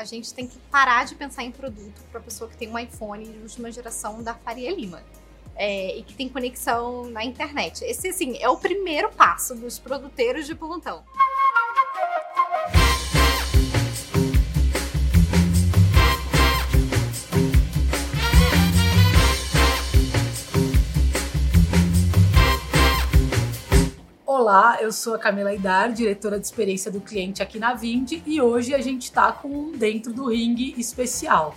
a gente tem que parar de pensar em produto para pessoa que tem um iPhone de última geração da Faria Lima. É, e que tem conexão na internet. Esse, assim, é o primeiro passo dos produteiros de plantão. Olá, eu sou a Camila Idar, diretora de experiência do cliente aqui na Vind e hoje a gente está com um Dentro do Ring especial.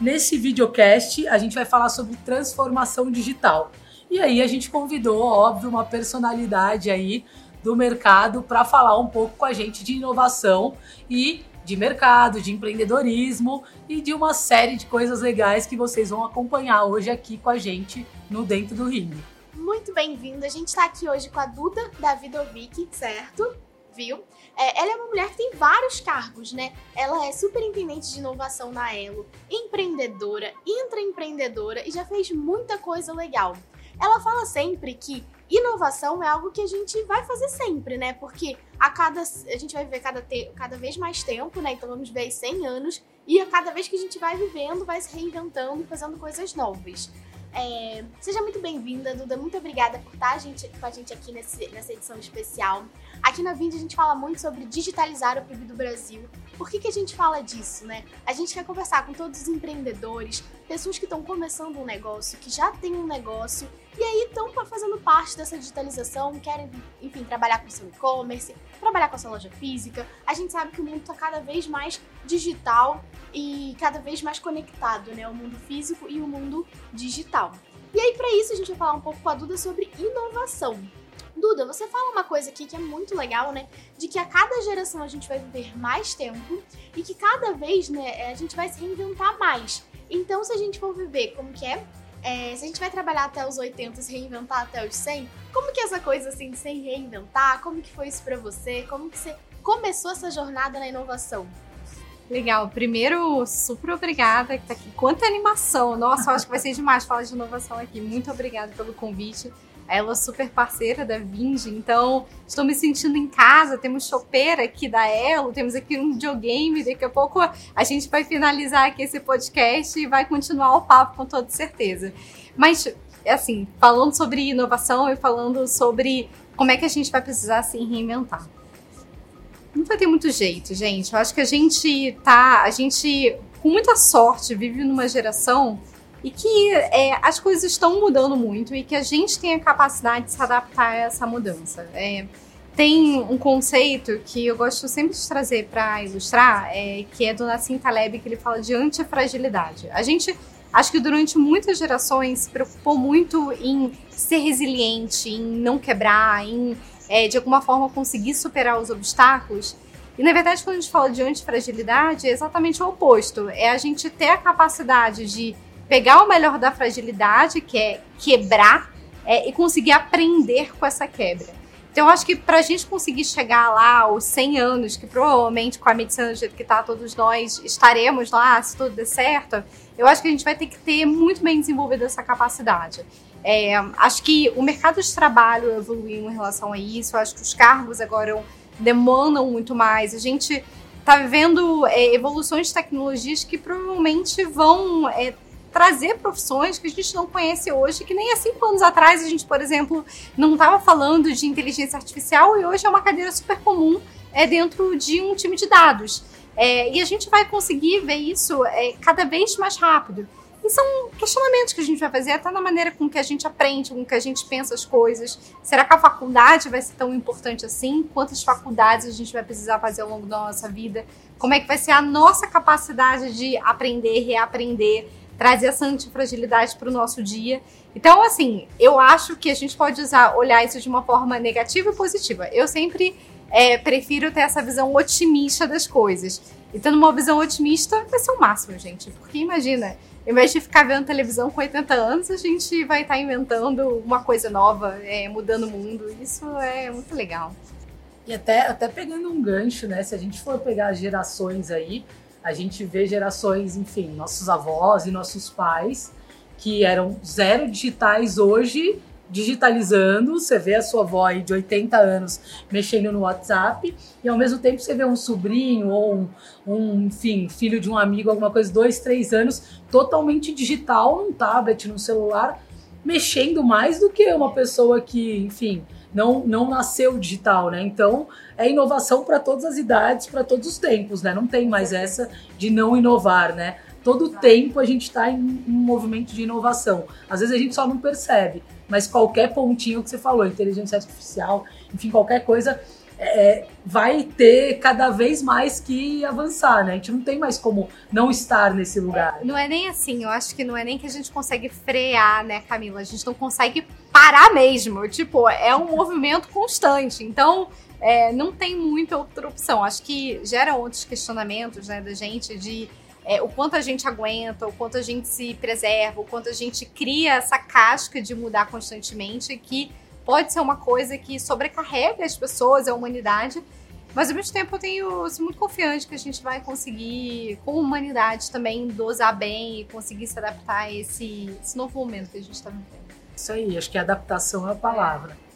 Nesse videocast a gente vai falar sobre transformação digital. E aí a gente convidou, óbvio, uma personalidade aí do mercado para falar um pouco com a gente de inovação e de mercado, de empreendedorismo e de uma série de coisas legais que vocês vão acompanhar hoje aqui com a gente no Dentro do Ring muito bem-vindo. A gente está aqui hoje com a Duda Davidovic, certo? Viu? É, ela é uma mulher que tem vários cargos, né? Ela é superintendente de inovação na Elo, empreendedora, intraempreendedora e já fez muita coisa legal. Ela fala sempre que inovação é algo que a gente vai fazer sempre, né? Porque a cada a gente vai viver cada, cada vez mais tempo, né? Então vamos ver 100 anos e a cada vez que a gente vai vivendo, vai se reinventando e fazendo coisas novas. É, seja muito bem-vinda, Duda. Muito obrigada por estar a gente, com a gente aqui nesse, nessa edição especial. Aqui na Vind a gente fala muito sobre digitalizar o PIB do Brasil. Por que, que a gente fala disso, né? A gente quer conversar com todos os empreendedores, pessoas que estão começando um negócio, que já têm um negócio e aí estão fazendo parte dessa digitalização, querem, enfim, trabalhar com seu e-commerce, trabalhar com a sua loja física. A gente sabe que o mundo está cada vez mais digital e cada vez mais conectado, né? O mundo físico e o mundo digital. E aí, para isso, a gente vai falar um pouco com a Duda sobre inovação. Duda, você fala uma coisa aqui que é muito legal, né? De que a cada geração a gente vai viver mais tempo e que cada vez, né, a gente vai se reinventar mais. Então, se a gente for viver como que é, é se a gente vai trabalhar até os 80 se reinventar até os 100, como que é essa coisa assim de se reinventar? Como que foi isso para você? Como que você começou essa jornada na inovação? Legal. Primeiro, super obrigada que tá aqui. Quanta animação! Nossa, acho que vai ser demais falar de inovação aqui. Muito obrigada pelo convite. Ela é super parceira da Vinge, então estou me sentindo em casa. Temos chopeira aqui da Elo, temos aqui um videogame. Daqui a pouco a gente vai finalizar aqui esse podcast e vai continuar o papo com toda certeza. Mas, assim, falando sobre inovação e falando sobre como é que a gente vai precisar se reinventar. Não vai ter muito jeito, gente. Eu acho que a gente tá. A gente, com muita sorte, vive numa geração e que é, as coisas estão mudando muito e que a gente tem a capacidade de se adaptar a essa mudança. É, tem um conceito que eu gosto sempre de trazer para ilustrar, é, que é do Nassim Taleb, que ele fala de antifragilidade. A gente, acho que durante muitas gerações, se preocupou muito em ser resiliente, em não quebrar, em, é, de alguma forma, conseguir superar os obstáculos. E, na verdade, quando a gente fala de antifragilidade, é exatamente o oposto. É a gente ter a capacidade de pegar o melhor da fragilidade, que é quebrar, é, e conseguir aprender com essa quebra. Então, eu acho que para a gente conseguir chegar lá aos 100 anos, que provavelmente com a medicina do jeito que está, todos nós estaremos lá, se tudo der certo, eu acho que a gente vai ter que ter muito bem desenvolvida essa capacidade. É, acho que o mercado de trabalho evoluiu em relação a isso, acho que os cargos agora demandam muito mais. A gente está vivendo é, evoluções de tecnologias que provavelmente vão é, trazer profissões que a gente não conhece hoje, que nem há cinco anos atrás a gente, por exemplo, não estava falando de inteligência artificial e hoje é uma cadeira super comum é, dentro de um time de dados. É, e a gente vai conseguir ver isso é, cada vez mais rápido. E são questionamentos que a gente vai fazer até na maneira com que a gente aprende, com que a gente pensa as coisas. Será que a faculdade vai ser tão importante assim? Quantas faculdades a gente vai precisar fazer ao longo da nossa vida? Como é que vai ser a nossa capacidade de aprender, reaprender? trazer essa antifragilidade para o nosso dia. Então, assim, eu acho que a gente pode usar, olhar isso de uma forma negativa e positiva. Eu sempre é, prefiro ter essa visão otimista das coisas. E tendo uma visão otimista, vai ser o máximo, gente. Porque imagina, em vez de ficar vendo televisão com 80 anos, a gente vai estar tá inventando uma coisa nova, é, mudando o mundo. Isso é muito legal. E até, até pegando um gancho, né? Se a gente for pegar gerações aí, a gente vê gerações, enfim, nossos avós e nossos pais que eram zero digitais hoje digitalizando, você vê a sua avó aí de 80 anos mexendo no WhatsApp, e ao mesmo tempo você vê um sobrinho ou um, um enfim, filho de um amigo, alguma coisa, dois, três anos, totalmente digital, num tablet, num celular, mexendo mais do que uma pessoa que, enfim, não, não nasceu digital, né? Então é inovação para todas as idades, para todos os tempos, né? Não tem mais essa de não inovar, né? Todo tempo a gente está em um movimento de inovação. Às vezes a gente só não percebe, mas qualquer pontinho que você falou, inteligência artificial, enfim, qualquer coisa, é, vai ter cada vez mais que avançar, né? A gente não tem mais como não estar nesse lugar. É, não é nem assim, eu acho que não é nem que a gente consegue frear, né, Camila? A gente não consegue parar mesmo. Tipo, é um movimento constante. Então, é, não tem muita outra opção. Acho que gera outros questionamentos, né, da gente de é, o quanto a gente aguenta, o quanto a gente se preserva, o quanto a gente cria essa casca de mudar constantemente, que pode ser uma coisa que sobrecarrega as pessoas, a humanidade. Mas ao mesmo tempo eu tenho muito confiante que a gente vai conseguir, com humanidade também, dosar bem e conseguir se adaptar a esse, esse novo momento que a gente está vivendo. Isso aí, acho que adaptação é a palavra. É.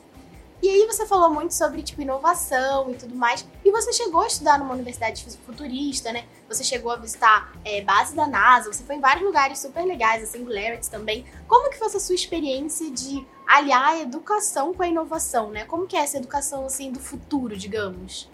E aí você falou muito sobre, tipo, inovação e tudo mais. E você chegou a estudar numa universidade futurista, né? Você chegou a visitar é, base da NASA, você foi em vários lugares super legais, a Singularity também. Como que foi essa sua experiência de aliar a educação com a inovação, né? Como que é essa educação, assim, do futuro, digamos?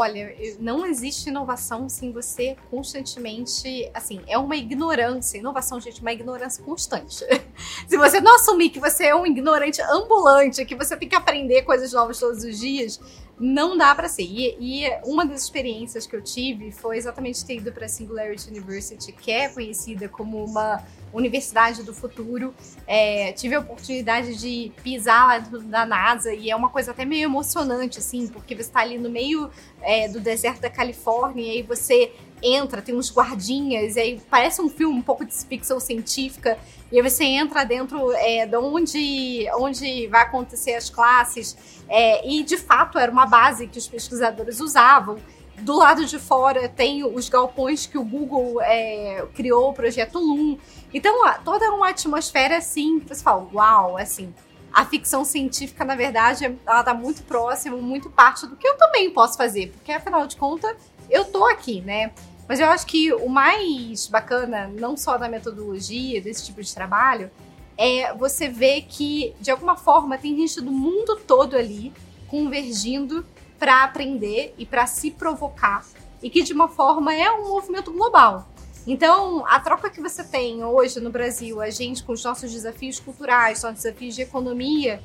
Olha, não existe inovação sem você constantemente. Assim, é uma ignorância. Inovação, gente, é uma ignorância constante. Se você não assumir que você é um ignorante ambulante, que você tem que aprender coisas novas todos os dias, não dá para ser. E, e, uma das experiências que eu tive foi exatamente ter ido para a Singularity University, que é conhecida como uma universidade do futuro. É, tive a oportunidade de pisar lá da NASA e é uma coisa até meio emocionante, assim, porque você está ali no meio é, do deserto da Califórnia e aí você entra, tem uns guardinhas, e aí parece um filme um pouco de ficção científica, e aí você entra dentro é, de onde, onde vai acontecer as classes, é, e de fato era uma base que os pesquisadores usavam. Do lado de fora tem os galpões que o Google é, criou, o projeto Loom. Então, toda uma atmosfera assim, que você fala, uau, assim, a ficção científica, na verdade, ela tá muito próxima, muito parte do que eu também posso fazer, porque afinal de contas, eu tô aqui, né? Mas eu acho que o mais bacana, não só da metodologia, desse tipo de trabalho, é você ver que, de alguma forma, tem gente do mundo todo ali convergindo para aprender e para se provocar. E que, de uma forma, é um movimento global. Então, a troca que você tem hoje no Brasil, a gente com os nossos desafios culturais, nossos desafios de economia,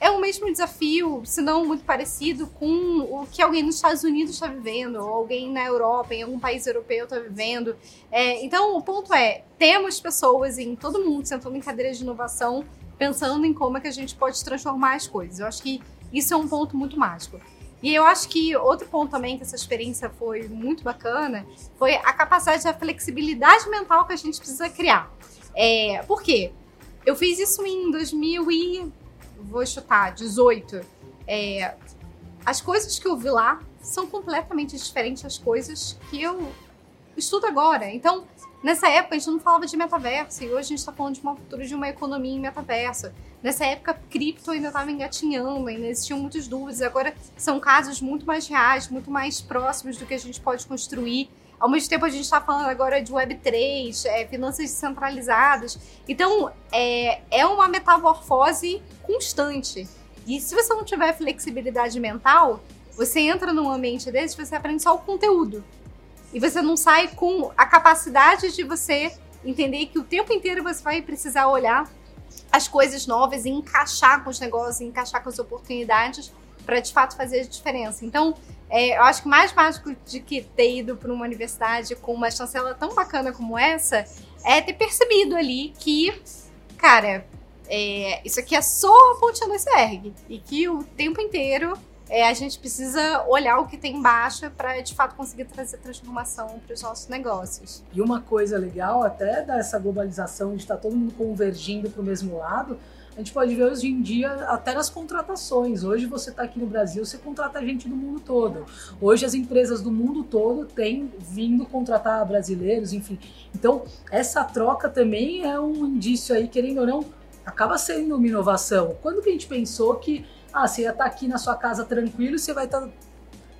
é o mesmo desafio, se não muito parecido, com o que alguém nos Estados Unidos está vivendo, ou alguém na Europa, em algum país europeu está vivendo. É, então, o ponto é: temos pessoas em todo mundo sentando em cadeiras de inovação, pensando em como é que a gente pode transformar as coisas. Eu acho que isso é um ponto muito mágico. E eu acho que outro ponto também que essa experiência foi muito bacana foi a capacidade, a flexibilidade mental que a gente precisa criar. É, por quê? Eu fiz isso em 2000 e vou chutar 18. É, as coisas que eu vi lá são completamente diferentes das coisas que eu estudo agora. Então, nessa época a gente não falava de metaverso e hoje a gente está falando de uma futuro de uma economia em metaverso. Nessa época, cripto ainda estava engatinhando, ainda existiam muitas dúvidas. Agora são casos muito mais reais, muito mais próximos do que a gente pode construir. Ao mesmo tempo, a gente está falando agora de Web3, é, finanças descentralizadas. Então, é, é uma metamorfose constante. E se você não tiver flexibilidade mental, você entra num ambiente desse, você aprende só o conteúdo. E você não sai com a capacidade de você entender que o tempo inteiro você vai precisar olhar as coisas novas e encaixar com os negócios, encaixar com as oportunidades para de fato fazer a diferença. Então, é, eu acho que mais mágico de que ter ido para uma universidade com uma chancela tão bacana como essa é ter percebido ali que, cara, é, isso aqui é só a pontinha do iceberg e que o tempo inteiro é, a gente precisa olhar o que tem embaixo para de fato conseguir trazer transformação para os nossos negócios. E uma coisa legal até dessa globalização de estar tá todo mundo convergindo para o mesmo lado, a gente pode ver hoje em dia até nas contratações. Hoje você está aqui no Brasil, você contrata gente do mundo todo. Hoje as empresas do mundo todo têm vindo contratar brasileiros, enfim. Então essa troca também é um indício aí, querendo ou não, acaba sendo uma inovação. Quando que a gente pensou que ah, você ia estar tá aqui na sua casa tranquilo, você vai estar tá,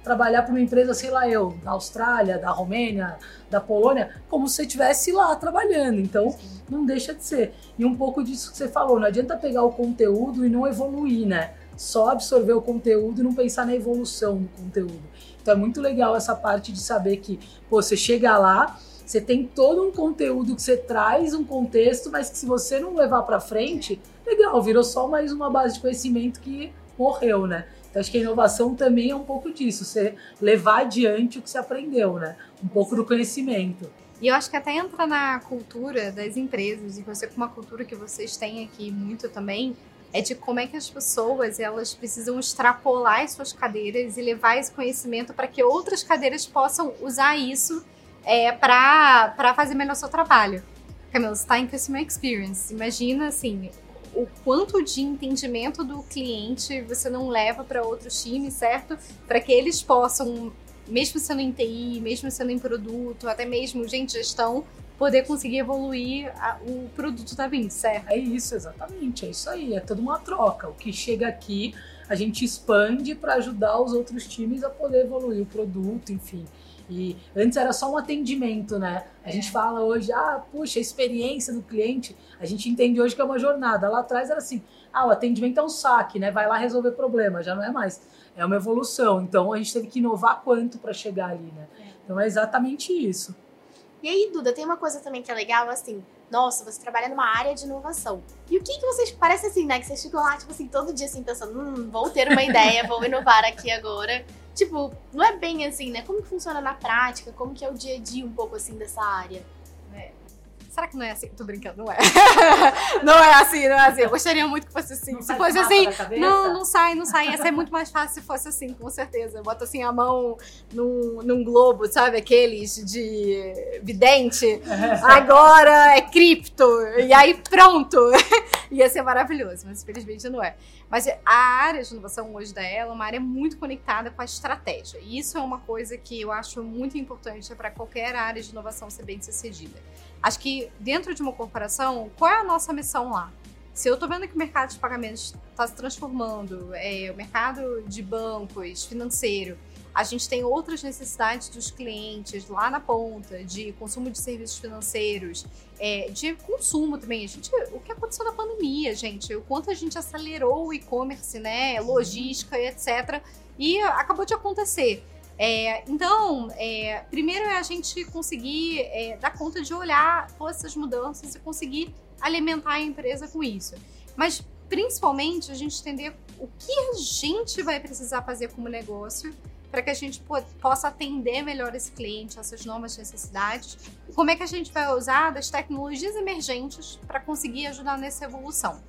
trabalhar para uma empresa, sei lá eu, da Austrália, da Romênia, da Polônia, como se você estivesse lá trabalhando. Então, Sim. não deixa de ser. E um pouco disso que você falou, não adianta pegar o conteúdo e não evoluir, né? Só absorver o conteúdo e não pensar na evolução do conteúdo. Então é muito legal essa parte de saber que, pô, você chega lá, você tem todo um conteúdo que você traz, um contexto, mas que se você não levar para frente, legal, virou só mais uma base de conhecimento que morreu, né? Então acho que a inovação também é um pouco disso, você levar adiante o que você aprendeu, né? Um pouco do conhecimento. E eu acho que até entra na cultura das empresas, e você com uma cultura que vocês têm aqui muito também, é de como é que as pessoas elas precisam extrapolar as suas cadeiras e levar esse conhecimento para que outras cadeiras possam usar isso é, para fazer melhor o seu trabalho. Camila, você está em Customer Experience. Imagina, assim, o quanto de entendimento do cliente você não leva para outros times, certo? Para que eles possam, mesmo sendo em TI, mesmo sendo em produto, até mesmo, gente, gestão, poder conseguir evoluir a, o produto da Vinci, certo? É isso, exatamente. É isso aí. É toda uma troca. O que chega aqui, a gente expande para ajudar os outros times a poder evoluir o produto, enfim. E antes era só um atendimento, né? A é. gente fala hoje, ah, puxa, a experiência do cliente, a gente entende hoje que é uma jornada. Lá atrás era assim, ah, o atendimento é um saque, né? Vai lá resolver problema, já não é mais. É uma evolução. Então a gente teve que inovar quanto para chegar ali, né? É. Então é exatamente isso. E aí, Duda, tem uma coisa também que é legal, assim, nossa, você trabalha numa área de inovação. E o que que vocês, parece assim, né, que vocês ficam lá, tipo assim, todo dia assim, pensando, hum, vou ter uma ideia, vou inovar aqui agora. Tipo, não é bem assim, né? Como que funciona na prática? Como que é o dia a dia um pouco assim dessa área? É. Será que não é assim? Tô brincando, não é. não é assim, não é assim. Eu gostaria muito que fosse assim. Não se fosse assim, não, não sai, não sai. Ia ser muito mais fácil se fosse assim, com certeza. Bota assim a mão num, num globo, sabe? Aqueles de vidente. Agora é cripto. E aí pronto. Ia ser maravilhoso, mas infelizmente não é. Mas a área de inovação hoje da ela é uma área muito conectada com a estratégia. E isso é uma coisa que eu acho muito importante para qualquer área de inovação ser bem sucedida. Acho que dentro de uma corporação, qual é a nossa missão lá? Se eu estou vendo que o mercado de pagamentos está se transformando, é, o mercado de bancos, financeiro, a gente tem outras necessidades dos clientes lá na ponta, de consumo de serviços financeiros, é, de consumo também. A gente, o que aconteceu na pandemia, gente? O quanto a gente acelerou o e-commerce, né? Logística e etc. E acabou de acontecer. É, então, é, primeiro é a gente conseguir é, dar conta de olhar todas essas mudanças e conseguir alimentar a empresa com isso. Mas, principalmente, a gente entender o que a gente vai precisar fazer como negócio para que a gente possa atender melhor esse cliente, essas novas necessidades, e como é que a gente vai usar das tecnologias emergentes para conseguir ajudar nessa evolução.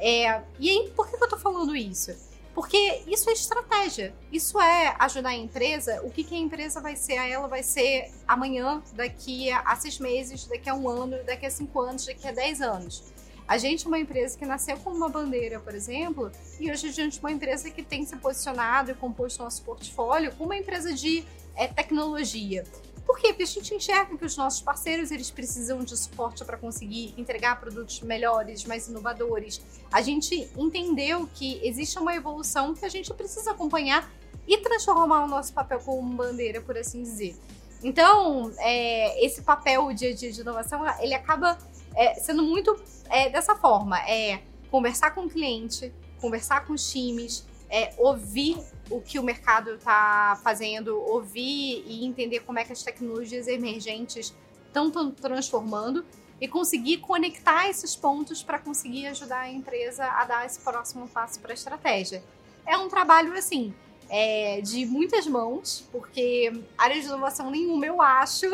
É, e aí, por que eu estou falando isso? Porque isso é estratégia. Isso é ajudar a empresa. O que, que a empresa vai ser? A ela vai ser amanhã, daqui a seis meses, daqui a um ano, daqui a cinco anos, daqui a dez anos. A gente é uma empresa que nasceu com uma bandeira, por exemplo, e hoje a gente é uma empresa que tem se posicionado e composto nosso portfólio como uma empresa de é, tecnologia. Por quê? Porque a gente enxerga que os nossos parceiros eles precisam de suporte para conseguir entregar produtos melhores, mais inovadores. A gente entendeu que existe uma evolução que a gente precisa acompanhar e transformar o nosso papel como bandeira, por assim dizer. Então, é, esse papel o dia a dia de inovação, ele acaba é, sendo muito é, dessa forma: é conversar com o cliente, conversar com os times, é, ouvir o que o mercado está fazendo, ouvir e entender como é que as tecnologias emergentes estão transformando e conseguir conectar esses pontos para conseguir ajudar a empresa a dar esse próximo passo para a estratégia. É um trabalho assim. É, de muitas mãos, porque área de inovação nenhuma eu acho,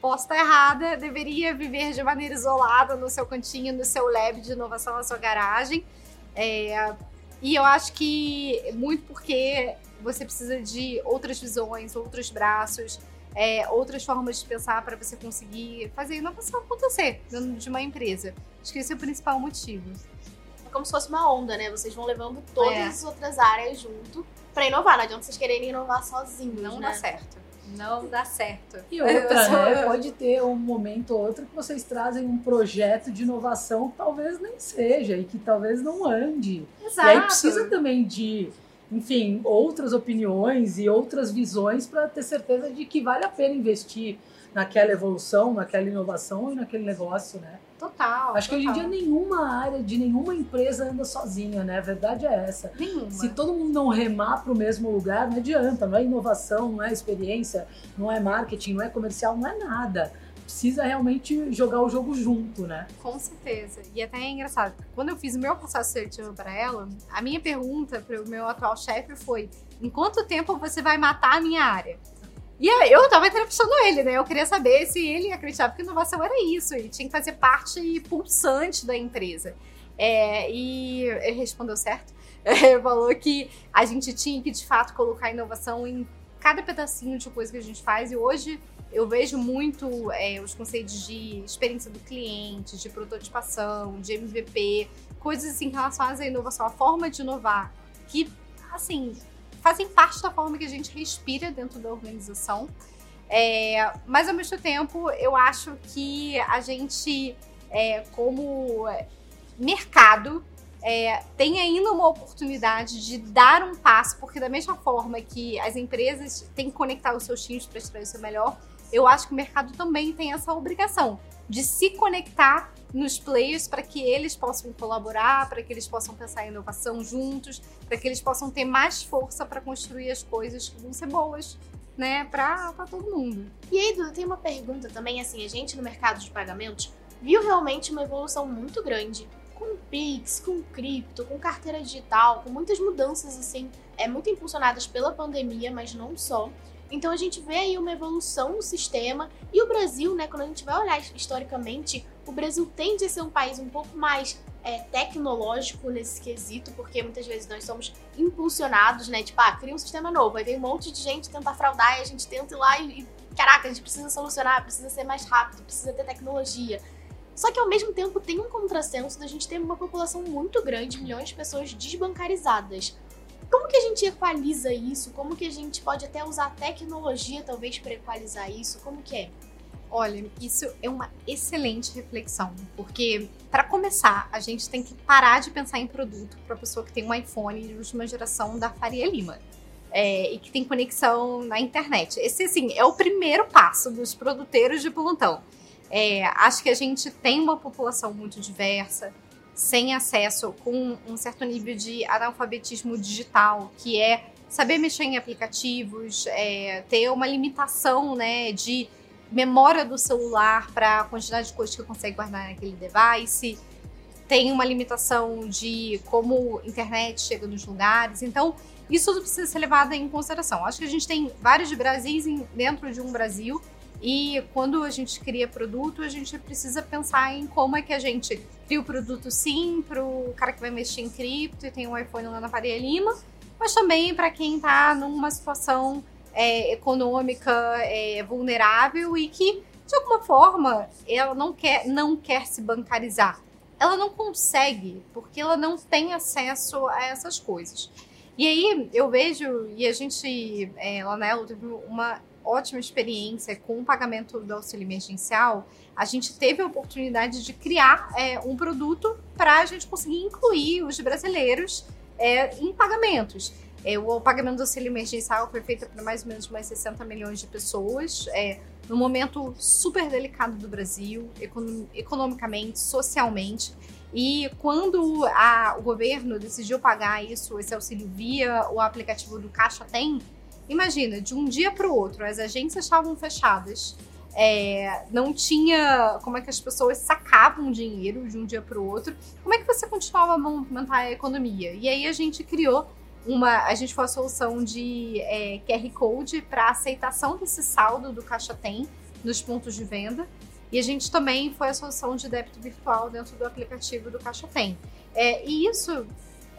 posso estar errada, deveria viver de maneira isolada no seu cantinho, no seu lab de inovação, na sua garagem. É, e eu acho que muito porque você precisa de outras visões, outros braços, é, outras formas de pensar para você conseguir fazer a inovação acontecer dentro de uma empresa. Acho que esse é o principal motivo. É como se fosse uma onda, né? Vocês vão levando todas é. as outras áreas junto para inovar. Não adianta vocês quererem inovar sozinhos, Não né? dá certo. Não dá certo. E outra, né? Pode ter um momento ou outro que vocês trazem um projeto de inovação que talvez nem seja e que talvez não ande. Exato. E aí precisa também de, enfim, outras opiniões e outras visões para ter certeza de que vale a pena investir naquela evolução, naquela inovação e naquele negócio, né? Total. Acho total. que hoje em dia nenhuma área de nenhuma empresa anda sozinha, né? A verdade é essa. Nenhuma. Se todo mundo não remar para o mesmo lugar, não adianta. Não é inovação, não é experiência, não é marketing, não é comercial, não é nada. Precisa realmente jogar o jogo junto, né? Com certeza. E até é engraçado. Quando eu fiz o meu processo seletivo para ela, a minha pergunta para o meu atual chefe foi: em quanto tempo você vai matar a minha área? E aí, eu tava entrevistando ele, né? Eu queria saber se ele acreditava que inovação era isso, e tinha que fazer parte pulsante da empresa. É, e ele respondeu certo. Ele falou que a gente tinha que, de fato, colocar inovação em cada pedacinho de coisa que a gente faz. E hoje eu vejo muito é, os conceitos de experiência do cliente, de prototipação, de MVP, coisas assim relacionadas à inovação, a forma de inovar, que, assim, fazem parte da forma que a gente respira dentro da organização. É, mas ao mesmo tempo, eu acho que a gente, é, como mercado, é, tem ainda uma oportunidade de dar um passo, porque da mesma forma que as empresas têm que conectar os seus times para extrair o seu melhor, eu acho que o mercado também tem essa obrigação de se conectar nos players para que eles possam colaborar, para que eles possam pensar em inovação juntos, para que eles possam ter mais força para construir as coisas que vão ser boas, né, para todo mundo. E aí, Duda, tem uma pergunta também, assim, a gente no mercado de pagamentos viu realmente uma evolução muito grande com Pix, com cripto, com carteira digital, com muitas mudanças assim, é muito impulsionadas pela pandemia, mas não só. Então a gente vê aí uma evolução no sistema e o Brasil, né, quando a gente vai olhar historicamente, o Brasil tende a ser um país um pouco mais é, tecnológico nesse quesito, porque muitas vezes nós somos impulsionados, né? Tipo, ah, cria um sistema novo, aí vem um monte de gente tentar fraudar e a gente tenta ir lá e, e caraca, a gente precisa solucionar, precisa ser mais rápido, precisa ter tecnologia. Só que ao mesmo tempo tem um contrassenso da gente ter uma população muito grande, milhões de pessoas desbancarizadas. Como que a gente equaliza isso? Como que a gente pode até usar a tecnologia talvez para equalizar isso? Como que é? Olha, isso é uma excelente reflexão, porque para começar, a gente tem que parar de pensar em produto para pessoa que tem um iPhone de última geração da Faria Lima. É, e que tem conexão na internet. Esse, assim, é o primeiro passo dos produteiros de plantão. É, acho que a gente tem uma população muito diversa, sem acesso, com um certo nível de analfabetismo digital, que é saber mexer em aplicativos, é, ter uma limitação né, de memória do celular para a quantidade de coisas que consegue guardar naquele device, tem uma limitação de como a internet chega nos lugares. Então, isso tudo precisa ser levado em consideração. Acho que a gente tem vários Brasis dentro de um Brasil e quando a gente cria produto, a gente precisa pensar em como é que a gente cria o produto sim para o cara que vai mexer em cripto e tem um iPhone lá na Faria Lima, mas também para quem está numa situação é, econômica é, vulnerável e que, de alguma forma, ela não quer, não quer se bancarizar. Ela não consegue, porque ela não tem acesso a essas coisas. E aí eu vejo, e a gente, é, lá teve uma ótima experiência com o pagamento do auxílio emergencial, a gente teve a oportunidade de criar é, um produto para a gente conseguir incluir os brasileiros é, em pagamentos. É, o pagamento do auxílio emergencial foi feito para mais ou menos mais 60 milhões de pessoas, é, num momento super delicado do Brasil, econom economicamente, socialmente. E quando a, o governo decidiu pagar isso, esse auxílio via o aplicativo do Caixa Tem, Imagina, de um dia para o outro, as agências estavam fechadas, é, não tinha como é que as pessoas sacavam dinheiro de um dia para o outro, como é que você continuava a movimentar a economia? E aí a gente criou uma, a gente foi a solução de é, QR Code para aceitação desse saldo do Caixa Tem nos pontos de venda. E a gente também foi a solução de débito virtual dentro do aplicativo do Caixa Tem. É, e isso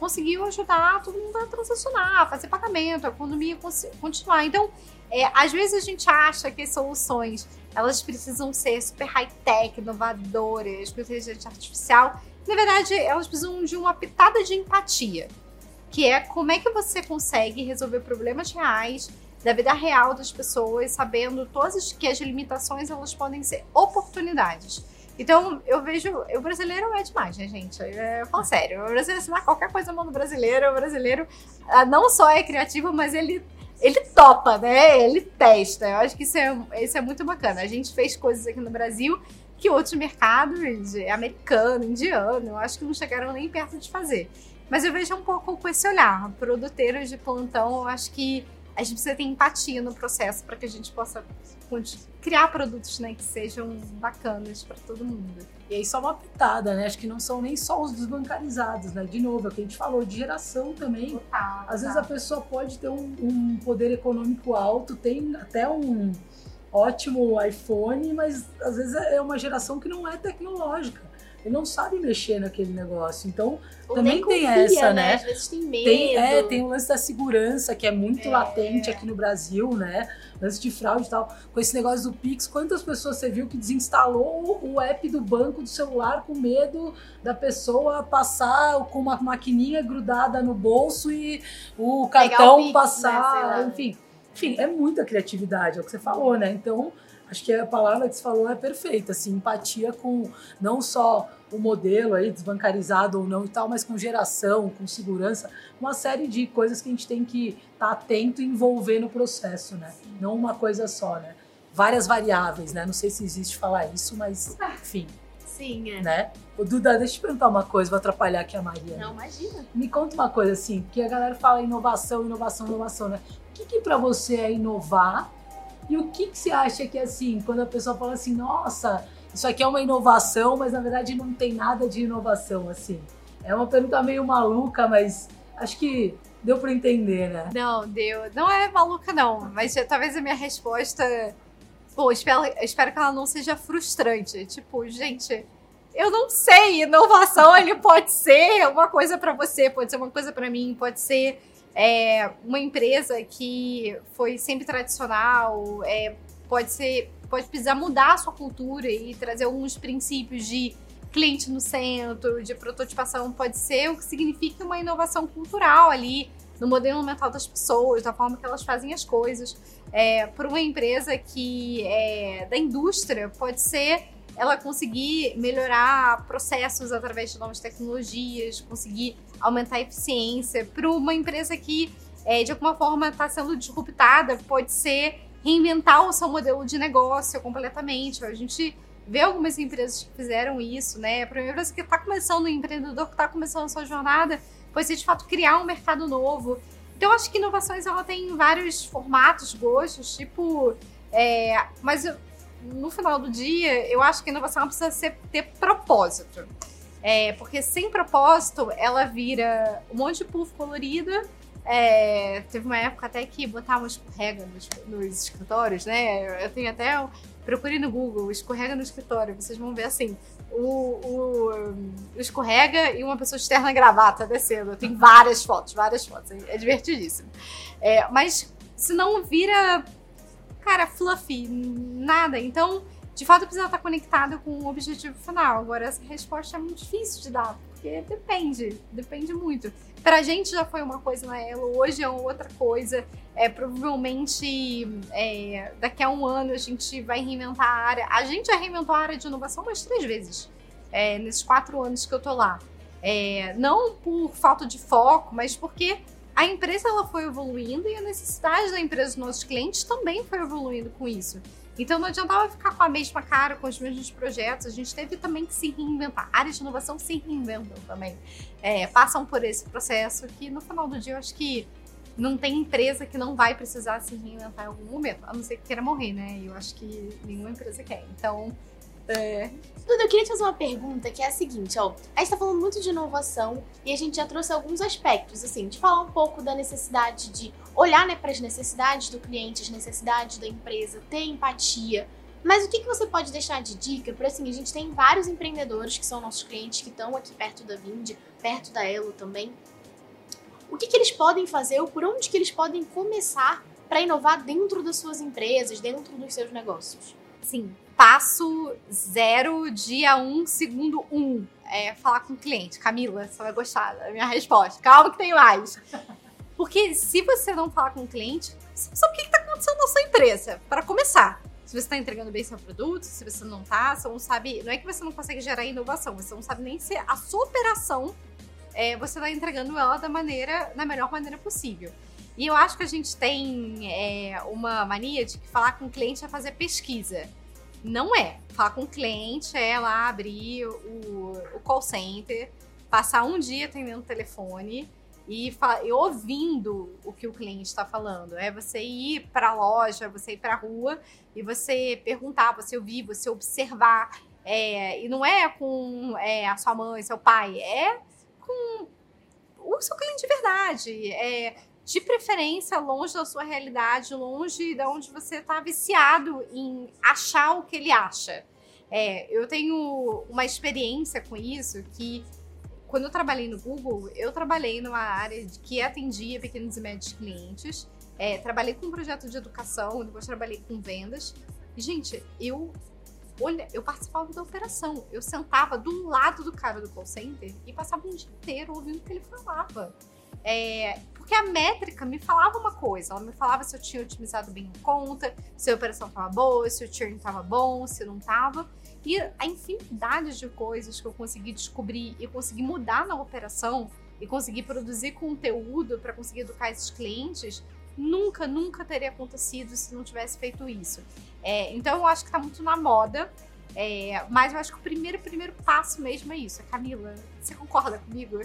conseguiu ajudar todo mundo a transacionar, a fazer pagamento, a economia continuar. Então, é, às vezes a gente acha que as soluções elas precisam ser super high-tech, inovadoras, com inteligência artificial. Na verdade, elas precisam de uma pitada de empatia, que é como é que você consegue resolver problemas reais da vida real das pessoas, sabendo todas que as limitações elas podem ser oportunidades. Então, eu vejo. O brasileiro é demais, né, gente? Eu falo sério. O brasileiro, se dá qualquer coisa no mundo brasileiro, o brasileiro ah, não só é criativo, mas ele. Ele topa, né? Ele testa. Eu acho que isso é, isso é muito bacana. A gente fez coisas aqui no Brasil que outros mercados, americano, indiano, eu acho que não chegaram nem perto de fazer. Mas eu vejo um pouco com esse olhar. Produteiros de plantão, eu acho que a gente precisa ter empatia no processo para que a gente possa criar produtos né, que sejam bacanas para todo mundo. E aí só uma pitada, né? Acho que não são nem só os desbancarizados, né? De novo, é o que a gente falou, de geração também. Total, Às vezes a pessoa pode ter um, um poder econômico alto, tem até um ótimo iPhone, mas às vezes é uma geração que não é tecnológica ele não sabe mexer naquele negócio. Então, Ou também tem essa, né? né? Às vezes tem medo. Tem, é, tem o lance da segurança, que é muito é. latente aqui no Brasil, né? Lance de fraude e tal. Com esse negócio do Pix, quantas pessoas você viu que desinstalou o app do banco do celular com medo da pessoa passar com uma maquininha grudada no bolso e o cartão o Pix, né? passar, né? enfim. Enfim, é muita criatividade, é o que você falou, né? Então, acho que a palavra que você falou é perfeita, assim, empatia com não só o modelo aí, desbancarizado ou não e tal, mas com geração, com segurança, uma série de coisas que a gente tem que estar tá atento e envolver no processo, né? Não uma coisa só, né? Várias variáveis, né? Não sei se existe falar isso, mas enfim. Sim, é. Né? Ô, Duda, deixa eu te perguntar uma coisa, vou atrapalhar aqui a Maria. Não, imagina. Me conta uma coisa assim, porque a galera fala inovação, inovação, inovação, né? O que, que para você é inovar e o que, que você acha que, assim, quando a pessoa fala assim, nossa, isso aqui é uma inovação, mas na verdade não tem nada de inovação, assim? É uma pergunta meio maluca, mas acho que deu para entender, né? Não, deu. Não é maluca, não. Mas talvez a minha resposta. Pô, espero, espero que ela não seja frustrante. Tipo, gente, eu não sei. Inovação, ele pode ser uma coisa para você, pode ser uma coisa para mim, pode ser é, uma empresa que foi sempre tradicional, é, pode ser, pode precisar mudar a sua cultura e trazer alguns princípios de cliente no centro, de prototipação, pode ser o que significa uma inovação cultural ali no modelo mental das pessoas, da forma que elas fazem as coisas. É, para uma empresa que é da indústria, pode ser ela conseguir melhorar processos através de novas tecnologias, conseguir aumentar a eficiência. Para uma empresa que, é, de alguma forma, está sendo disruptada, pode ser reinventar o seu modelo de negócio completamente. A gente vê algumas empresas que fizeram isso, né? Para uma empresa que está começando, um empreendedor que está começando a sua jornada, pode ser de fato criar um mercado novo. Então, acho que inovações ela tem vários formatos, gostos, tipo. É, mas no final do dia, eu acho que a inovação precisa ser, ter propósito. É, porque sem propósito, ela vira um monte de puff colorido. É, teve uma época até que botava escorrega nos, nos escritórios, né? Eu tenho até. Procure no Google, escorrega no escritório. Vocês vão ver assim: o, o, o escorrega e uma pessoa externa gravata descendo. Tem várias fotos, várias fotos. É divertidíssimo. É, mas se não vira, cara, fluffy, nada. Então de fato precisa estar conectado com o objetivo final. Agora, essa resposta é muito difícil de dar, porque depende, depende muito. Pra gente já foi uma coisa na Elo, hoje é outra coisa. É, provavelmente é, daqui a um ano a gente vai reinventar a área. A gente já reinventou a área de inovação umas três vezes é, nesses quatro anos que eu tô lá. É, não por falta de foco, mas porque a empresa ela foi evoluindo e a necessidade da empresa dos nossos clientes também foi evoluindo com isso. Então não adiantava ficar com a mesma cara, com os mesmos projetos. A gente teve também que se reinventar. Áreas de inovação se reinventam também. É, passam por esse processo que no final do dia eu acho que não tem empresa que não vai precisar se reinventar em algum momento, a não ser que queira morrer, né? Eu acho que nenhuma empresa quer. Então, é. Duda, eu queria te fazer uma pergunta que é a seguinte, ó. A gente tá falando muito de inovação e a gente já trouxe alguns aspectos, assim, de falar um pouco da necessidade de olhar né, para as necessidades do cliente, as necessidades da empresa, ter empatia. Mas o que, que você pode deixar de dica? Porque assim, a gente tem vários empreendedores que são nossos clientes, que estão aqui perto da Vind, perto da Elo também. O que, que eles podem fazer ou por onde que eles podem começar para inovar dentro das suas empresas, dentro dos seus negócios? Sim, passo zero, dia um, segundo um. É falar com o cliente. Camila, você vai gostar da minha resposta. Calma que tem mais. Por Porque se você não falar com o cliente, você não sabe o que está acontecendo na sua empresa, para começar. Se você está entregando bem seu produto, se você não está, você não sabe. Não é que você não consegue gerar inovação, você não sabe nem se a sua operação é, você está entregando ela da maneira, da melhor maneira possível. E eu acho que a gente tem é, uma mania de que falar com o cliente é fazer pesquisa. Não é. Falar com o cliente é lá abrir o, o call center, passar um dia atendendo o telefone e, e ouvindo o que o cliente está falando. É você ir para a loja, você ir para a rua e você perguntar, você ouvir, você observar. É, e não é com é, a sua mãe, seu pai, é com o seu cliente de verdade. É, de preferência longe da sua realidade, longe de onde você está viciado em achar o que ele acha. É, eu tenho uma experiência com isso que quando eu trabalhei no Google, eu trabalhei numa área que atendia pequenos e médios clientes. É, trabalhei com um projeto de educação, depois trabalhei com vendas. E, gente, eu olha, eu participava da operação. Eu sentava do lado do cara do call center e passava um dia inteiro ouvindo o que ele falava. É, porque a métrica me falava uma coisa, ela me falava se eu tinha otimizado bem a conta, se a operação estava boa, se o churn estava bom, se não estava. E a infinidade de coisas que eu consegui descobrir e consegui mudar na operação e conseguir produzir conteúdo para conseguir educar esses clientes, nunca, nunca teria acontecido se não tivesse feito isso. É, então eu acho que está muito na moda. É, mas eu acho que o primeiro, primeiro passo mesmo é isso. Camila, você concorda comigo?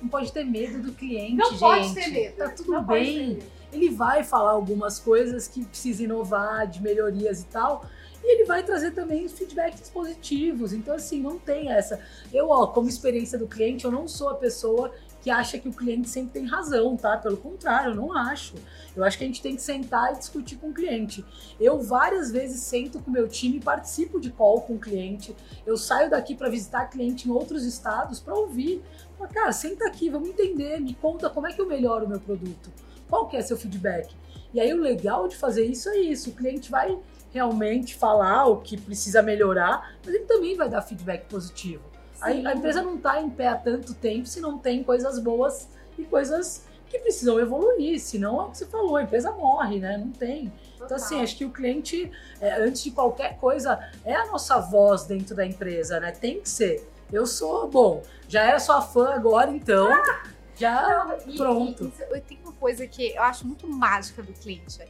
Não pode ter medo do cliente, não gente. pode ter medo. Tá tudo não bem. Ele vai falar algumas coisas que precisa inovar, de melhorias e tal. E ele vai trazer também os feedbacks positivos. Então, assim, não tem essa. Eu, ó, como experiência do cliente, eu não sou a pessoa que acha que o cliente sempre tem razão, tá? Pelo contrário, eu não acho. Eu acho que a gente tem que sentar e discutir com o cliente. Eu várias vezes sento com o meu time participo de call com o cliente. Eu saio daqui para visitar cliente em outros estados para ouvir. Mas, cara, senta aqui, vamos entender, me conta como é que eu melhoro o meu produto. Qual que é seu feedback? E aí o legal de fazer isso é isso, o cliente vai realmente falar o que precisa melhorar, mas ele também vai dar feedback positivo. A, a, empresa não está em pé há tanto tempo se não tem coisas boas e coisas que precisam evoluir, senão é o que você falou, a empresa morre, né? Não tem. Total. Então, assim, acho que o cliente, é, antes de qualquer coisa, é a nossa voz dentro da empresa, né? Tem que ser. Eu sou, bom, já era sua fã agora, então. Ah, já não, pronto. E, e, tem uma coisa que eu acho muito mágica do cliente.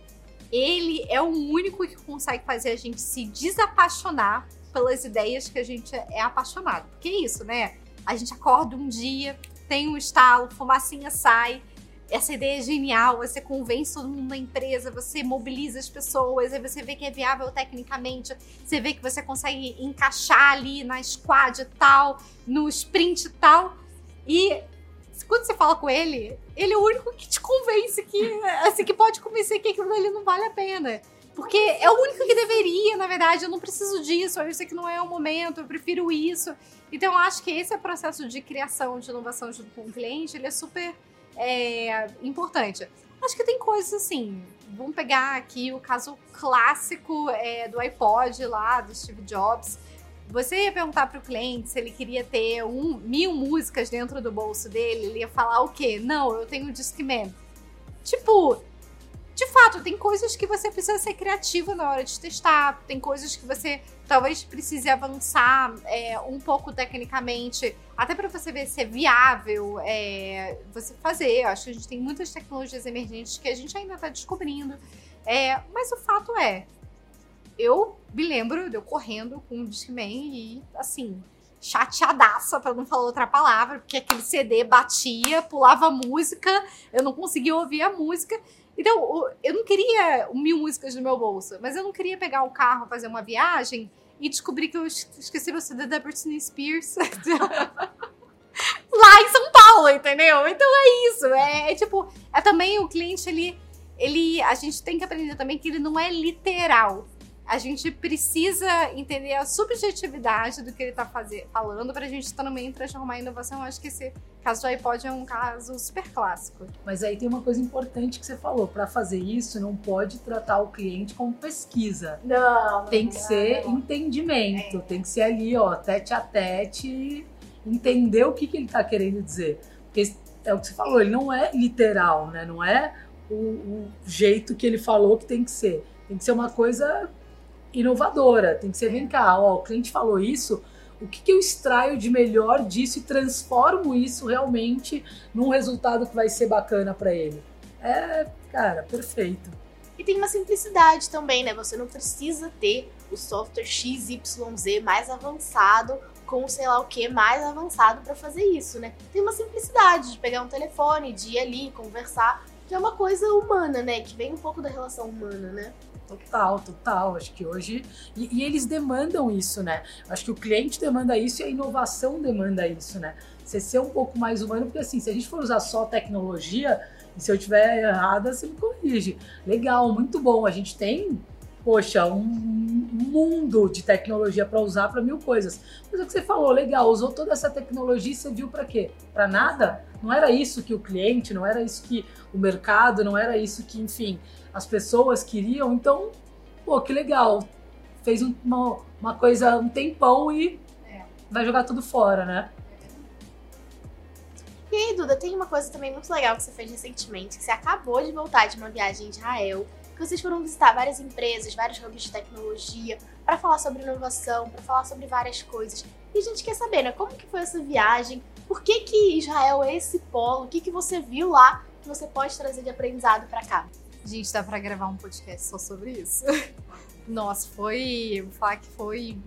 Ele é o único que consegue fazer a gente se desapaixonar pelas ideias que a gente é apaixonado. Porque é isso, né? A gente acorda um dia, tem um estalo, fumacinha sai, essa ideia é genial, você convence todo mundo na empresa, você mobiliza as pessoas, aí você vê que é viável tecnicamente, você vê que você consegue encaixar ali na squad tal, no sprint tal. E quando você fala com ele, ele é o único que te convence que, assim, que pode convencer que aquilo ali não vale a pena. Porque é o único que deveria, na verdade, eu não preciso disso, eu sei que não é o momento, eu prefiro isso. Então, eu acho que esse é processo de criação, de inovação junto com o cliente, ele é super é, importante. Acho que tem coisas assim. Vamos pegar aqui o caso clássico é, do iPod lá, do Steve Jobs. Você ia perguntar para o cliente se ele queria ter um, mil músicas dentro do bolso dele, ele ia falar o quê? Não, eu tenho o Discman. Tipo, de fato, tem coisas que você precisa ser criativo na hora de testar, tem coisas que você talvez precise avançar é, um pouco tecnicamente, até para você ver se é viável é, você fazer. Eu acho que a gente tem muitas tecnologias emergentes que a gente ainda está descobrindo. É, mas o fato é, eu me lembro de eu correndo com o Discman e, assim, chateadaça, para não falar outra palavra, porque aquele CD batia, pulava música, eu não conseguia ouvir a música. Então, eu não queria mil músicas no meu bolso, mas eu não queria pegar o carro, fazer uma viagem e descobrir que eu esqueci o CD da Britney Spears lá em São Paulo, entendeu? Então é isso. É, é, tipo, é também o cliente, ele, ele. A gente tem que aprender também que ele não é literal a gente precisa entender a subjetividade do que ele está falando para a gente também transformar a inovação. Eu acho que esse caso do iPod é um caso super clássico. Mas aí tem uma coisa importante que você falou: para fazer isso, não pode tratar o cliente como pesquisa. Não. Tem que não, ser não. entendimento, é. tem que ser ali, ó, tete a tete, entender o que, que ele está querendo dizer. Porque é o que você falou, ele não é literal, né? Não é o, o jeito que ele falou que tem que ser. Tem que ser uma coisa inovadora. Tem que ser, vem cá, ó, o cliente falou isso, o que, que eu extraio de melhor disso e transformo isso realmente num resultado que vai ser bacana para ele. É, cara, perfeito. E tem uma simplicidade também, né? Você não precisa ter o software XYZ mais avançado com sei lá o que mais avançado para fazer isso, né? Tem uma simplicidade de pegar um telefone, de ir ali, conversar, que é uma coisa humana, né? Que vem um pouco da relação humana, né? Total, total. Acho que hoje. E, e, eles demandam isso, né? Acho que o cliente demanda isso e a inovação demanda isso, né? Você ser um pouco mais humano, porque assim, se a gente for usar só tecnologia, e se eu tiver errada, você me corrige. Legal, muito bom. A gente tem poxa, um mundo de tecnologia para usar para mil coisas. Mas é o que você falou, legal, usou toda essa tecnologia e você viu para quê? Para nada? Não era isso que o cliente, não era isso que o mercado, não era isso que, enfim, as pessoas queriam. Então, pô, que legal. Fez uma, uma coisa um tempão e é. vai jogar tudo fora, né? E aí, Duda, tem uma coisa também muito legal que você fez recentemente, que você acabou de voltar de uma viagem em Israel que vocês foram visitar várias empresas, vários hubs de tecnologia, para falar sobre inovação, para falar sobre várias coisas. E a gente quer saber, né, como que foi essa viagem? Por que que Israel é esse polo? O que que você viu lá que você pode trazer de aprendizado para cá? Gente, dá para gravar um podcast só sobre isso. Nossa, foi, vou falar que foi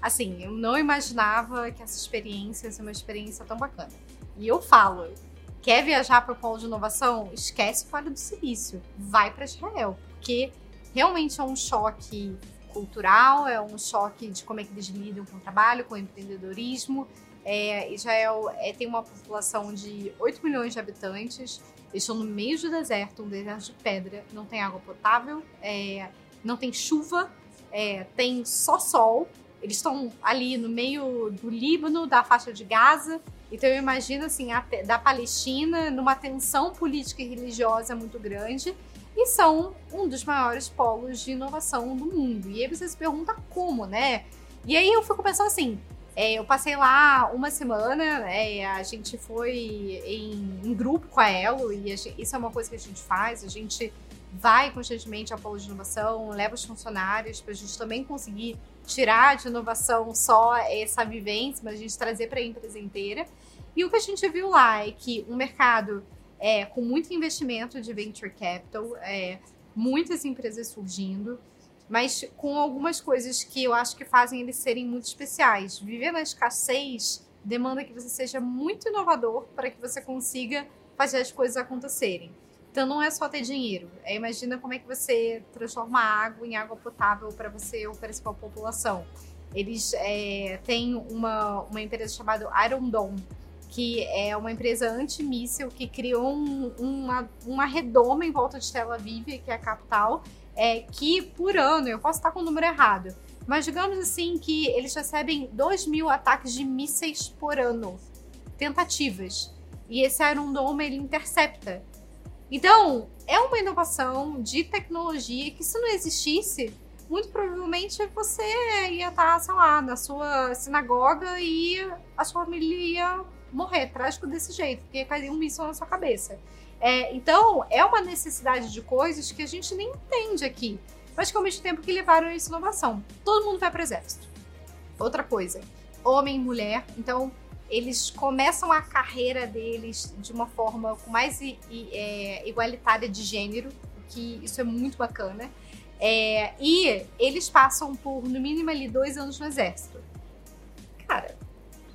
assim, eu não imaginava que essa experiência ia ser uma experiência tão bacana. E eu falo, quer viajar para o polo de inovação, esquece o Vale do Silício, vai para Israel, porque realmente é um choque cultural, é um choque de como é que eles lidam com o trabalho, com o empreendedorismo. É, Israel é, tem uma população de 8 milhões de habitantes, estão no meio do deserto, um deserto de pedra, não tem água potável, é, não tem chuva, é, tem só sol. Eles estão ali no meio do Líbano, da faixa de Gaza, então eu imagino assim, a, da Palestina numa tensão política e religiosa muito grande e são um dos maiores polos de inovação do mundo. E aí você se pergunta como, né? E aí eu fico pensando assim, é, eu passei lá uma semana, é, a gente foi em, em, grupo com a Elo, e gente, isso é uma coisa que a gente faz, a gente vai constantemente a polo de inovação, leva os funcionários para a gente também conseguir tirar de inovação só essa vivência, mas a gente trazer para a empresa inteira. E o que a gente viu lá é que um mercado é, com muito investimento de venture capital, é, muitas empresas surgindo, mas com algumas coisas que eu acho que fazem eles serem muito especiais. Viver na escassez demanda que você seja muito inovador para que você consiga fazer as coisas acontecerem. Então não é só ter dinheiro. É, imagina como é que você transforma água em água potável para você oferecer para a população. Eles é, têm uma, uma empresa chamada Iron Dome, que é uma empresa antimíssil que criou um, uma, uma redoma em volta de Tel Aviv, que é a capital, é, que por ano, eu posso estar com o número errado, mas digamos assim que eles recebem 2 mil ataques de mísseis por ano, tentativas. E esse Iron Dome ele intercepta. Então, é uma inovação de tecnologia que, se não existisse, muito provavelmente você ia estar, sei lá, na sua sinagoga e a sua família ia morrer trágico desse jeito, porque cairia um míssil na sua cabeça. É, então, é uma necessidade de coisas que a gente nem entende aqui, mas que ao mesmo tempo que levaram a inovação. Todo mundo vai para o exército. Outra coisa, homem e mulher. Então, eles começam a carreira deles de uma forma mais i, i, é, igualitária de gênero, que isso é muito bacana. É, e eles passam por, no mínimo, ali dois anos no exército. Cara,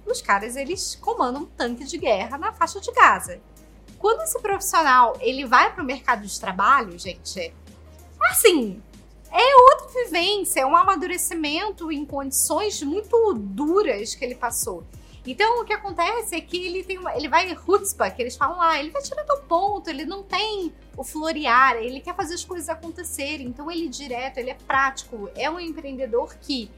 os caras, eles comandam um tanque de guerra na faixa de Gaza. Quando esse profissional, ele vai para o mercado de trabalho, gente, assim, é outra vivência, é um amadurecimento em condições muito duras que ele passou. Então, o que acontece é que ele tem uma, ele vai chutzpah, que eles falam lá, ele vai tirar do ponto, ele não tem o florear, ele quer fazer as coisas acontecerem. Então, ele é direto, ele é prático, é um empreendedor que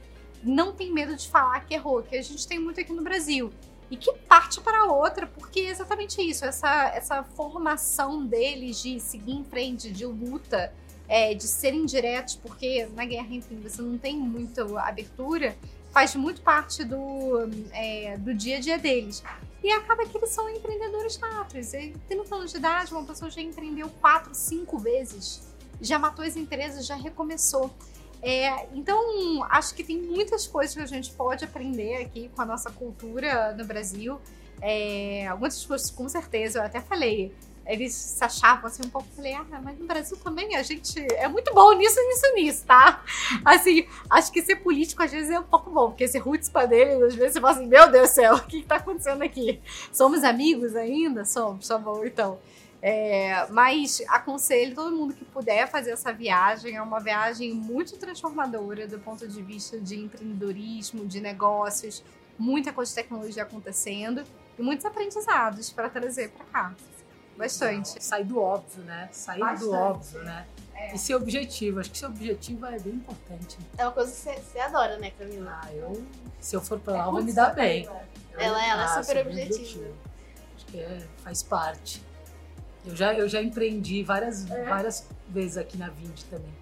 não tem medo de falar que errou, que a gente tem muito aqui no Brasil. E que parte para outra, porque é exatamente isso, essa, essa formação deles de seguir em frente, de luta, é, de serem diretos, porque na guerra, enfim, você não tem muita abertura faz muito parte do, é, do dia a dia deles. E acaba que eles são empreendedores natos. 30 anos de idade, uma pessoa já empreendeu quatro, cinco vezes, já matou as empresas, já recomeçou. É, então, acho que tem muitas coisas que a gente pode aprender aqui com a nossa cultura no Brasil. É, algumas coisas, com certeza, eu até falei, eles se achavam assim um pouco. Falei, ah, mas no Brasil também a gente é muito bom nisso, nisso, nisso, tá? Assim, acho que ser político às vezes é um pouco bom, porque esse para dele, às vezes você fala assim: meu Deus do céu, o que, que tá acontecendo aqui? Somos amigos ainda? Somos, tá bom, então. É, mas aconselho todo mundo que puder fazer essa viagem. É uma viagem muito transformadora do ponto de vista de empreendedorismo, de negócios, muita coisa de tecnologia acontecendo e muitos aprendizados para trazer para cá. Bastante. Sair do óbvio, né? Sair Bastante. do óbvio, né? É. E ser objetivo. Acho que ser objetivo é bem importante. É uma coisa que você, você adora, né, Camila? Ah, eu. Se eu for pra lá, é eu vou me dar bem. Ela, ela é super objetiva. Acho que é, faz parte. Eu já, eu já empreendi várias, é. várias vezes aqui na Vind também.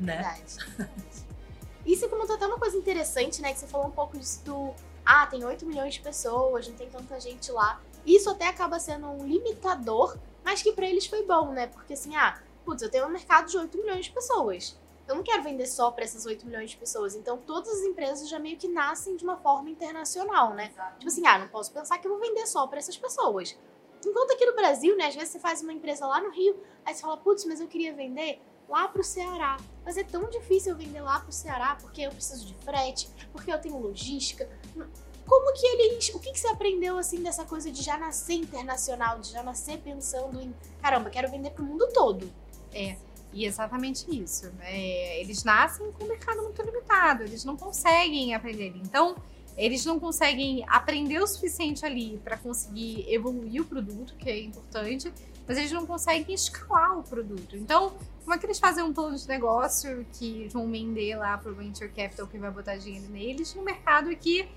Né? Verdade. e você comentou até uma coisa interessante, né? Que você falou um pouco disso do. Ah, tem 8 milhões de pessoas, não tem tanta gente lá. Isso até acaba sendo um limitador, mas que para eles foi bom, né? Porque assim, ah, putz, eu tenho um mercado de 8 milhões de pessoas. Eu não quero vender só para essas 8 milhões de pessoas. Então, todas as empresas já meio que nascem de uma forma internacional, né? Exato. Tipo assim, ah, não posso pensar que eu vou vender só para essas pessoas. Enquanto aqui no Brasil, né, às vezes você faz uma empresa lá no Rio, aí você fala, putz, mas eu queria vender lá pro Ceará. Mas é tão difícil eu vender lá pro Ceará porque eu preciso de frete, porque eu tenho logística. Como que eles. O que, que você aprendeu assim dessa coisa de já nascer internacional, de já nascer pensando em caramba, quero vender pro mundo todo? É. E exatamente isso. É, eles nascem com um mercado muito limitado, eles não conseguem aprender. Então, eles não conseguem aprender o suficiente ali para conseguir evoluir o produto, que é importante, mas eles não conseguem escalar o produto. Então, como é que eles fazem um plano de negócio que vão vender lá para o venture capital que vai botar dinheiro neles no mercado que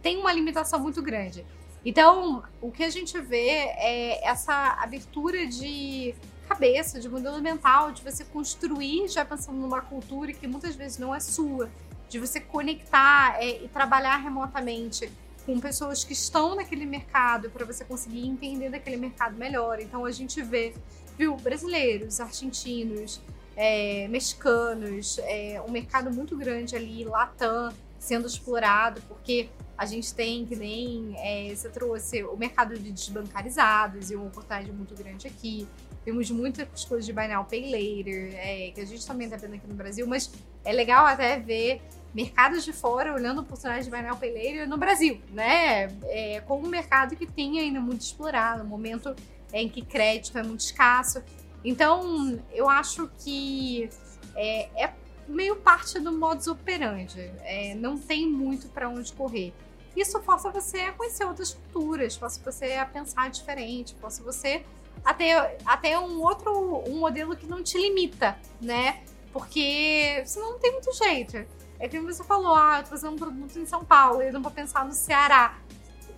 tem uma limitação muito grande? Então, o que a gente vê é essa abertura de cabeça, de modelo mental, de você construir já pensando numa cultura que muitas vezes não é sua de você conectar é, e trabalhar remotamente com pessoas que estão naquele mercado para você conseguir entender daquele mercado melhor. Então a gente vê, viu, brasileiros, argentinos, é, mexicanos, é, um mercado muito grande ali, Latam, sendo explorado, porque a gente tem que nem é, você trouxe o mercado de desbancarizados e uma oportunidade muito grande aqui. Temos muitas coisas de Buy Pay Later, é, que a gente também está vendo aqui no Brasil, mas é legal até ver mercados de fora olhando oportunidades de Pay Later no Brasil, né? É, com um mercado que tem ainda muito explorado, um momento em que crédito é muito escasso. Então, eu acho que é, é meio parte do modus operandi. É, não tem muito para onde correr. Isso força você a conhecer outras culturas, força você a pensar diferente, força você até, até um outro um modelo que não te limita, né? Porque senão não tem muito jeito. É que você falou, ah, eu tô fazendo um produto em São Paulo, eu não vou pensar no Ceará.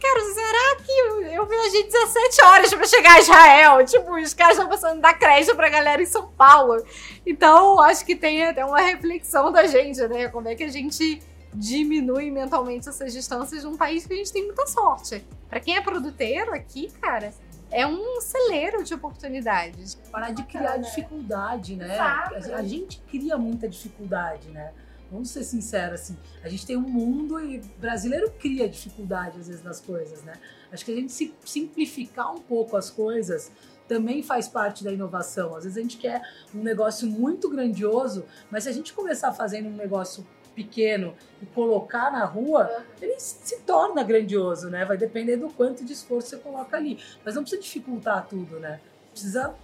Cara, será que eu viajei 17 horas pra chegar a Israel? Tipo, os caras estão passando da crédito pra galera em São Paulo. Então, acho que tem até uma reflexão da gente, né? Como é que a gente diminui mentalmente essas distâncias num país que a gente tem muita sorte. Para quem é produteiro aqui, cara, é um celeiro de oportunidades. Parar de criar dificuldade, né? Exato. A gente cria muita dificuldade, né? Vamos ser sinceros, assim, a gente tem um mundo e brasileiro cria dificuldade às vezes nas coisas, né? Acho que a gente se simplificar um pouco as coisas também faz parte da inovação. Às vezes a gente quer um negócio muito grandioso, mas se a gente começar fazendo um negócio pequeno e colocar na rua, ele se torna grandioso, né? Vai depender do quanto de esforço você coloca ali. Mas não precisa dificultar tudo, né? Precisa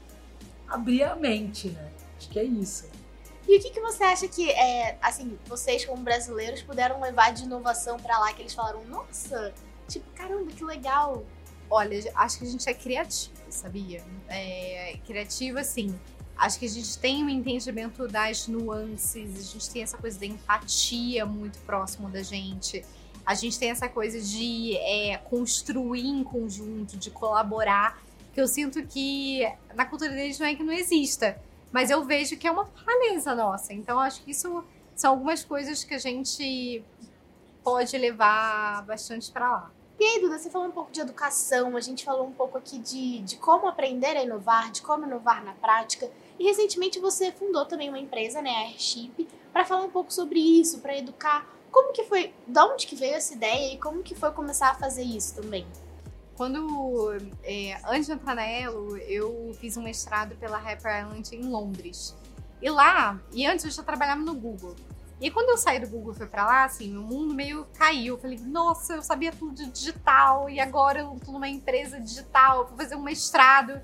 abrir a mente, né? Acho que é isso. E o que, que você acha que, é, assim, vocês como brasileiros puderam levar de inovação para lá, que eles falaram, nossa, tipo, caramba, que legal. Olha, acho que a gente é criativo, sabia? É, criativo, assim, acho que a gente tem um entendimento das nuances, a gente tem essa coisa da empatia muito próximo da gente. A gente tem essa coisa de é, construir em conjunto, de colaborar, que eu sinto que na cultura deles não é que não exista, mas eu vejo que é uma faleza nossa. Então, acho que isso são algumas coisas que a gente pode levar bastante para lá. E aí, Duda, você falou um pouco de educação, a gente falou um pouco aqui de, de como aprender a inovar, de como inovar na prática. E recentemente você fundou também uma empresa, né, a Airship, para falar um pouco sobre isso, para educar. Como que foi, de onde que veio essa ideia e como que foi começar a fazer isso também? Quando, é, antes de entrar na Elo, eu fiz um mestrado pela Harper Island em Londres. E lá, e antes eu já trabalhava no Google. E quando eu saí do Google e fui pra lá, assim, o mundo meio caiu. Eu falei, nossa, eu sabia tudo de digital e agora eu tô numa empresa digital, vou fazer um mestrado.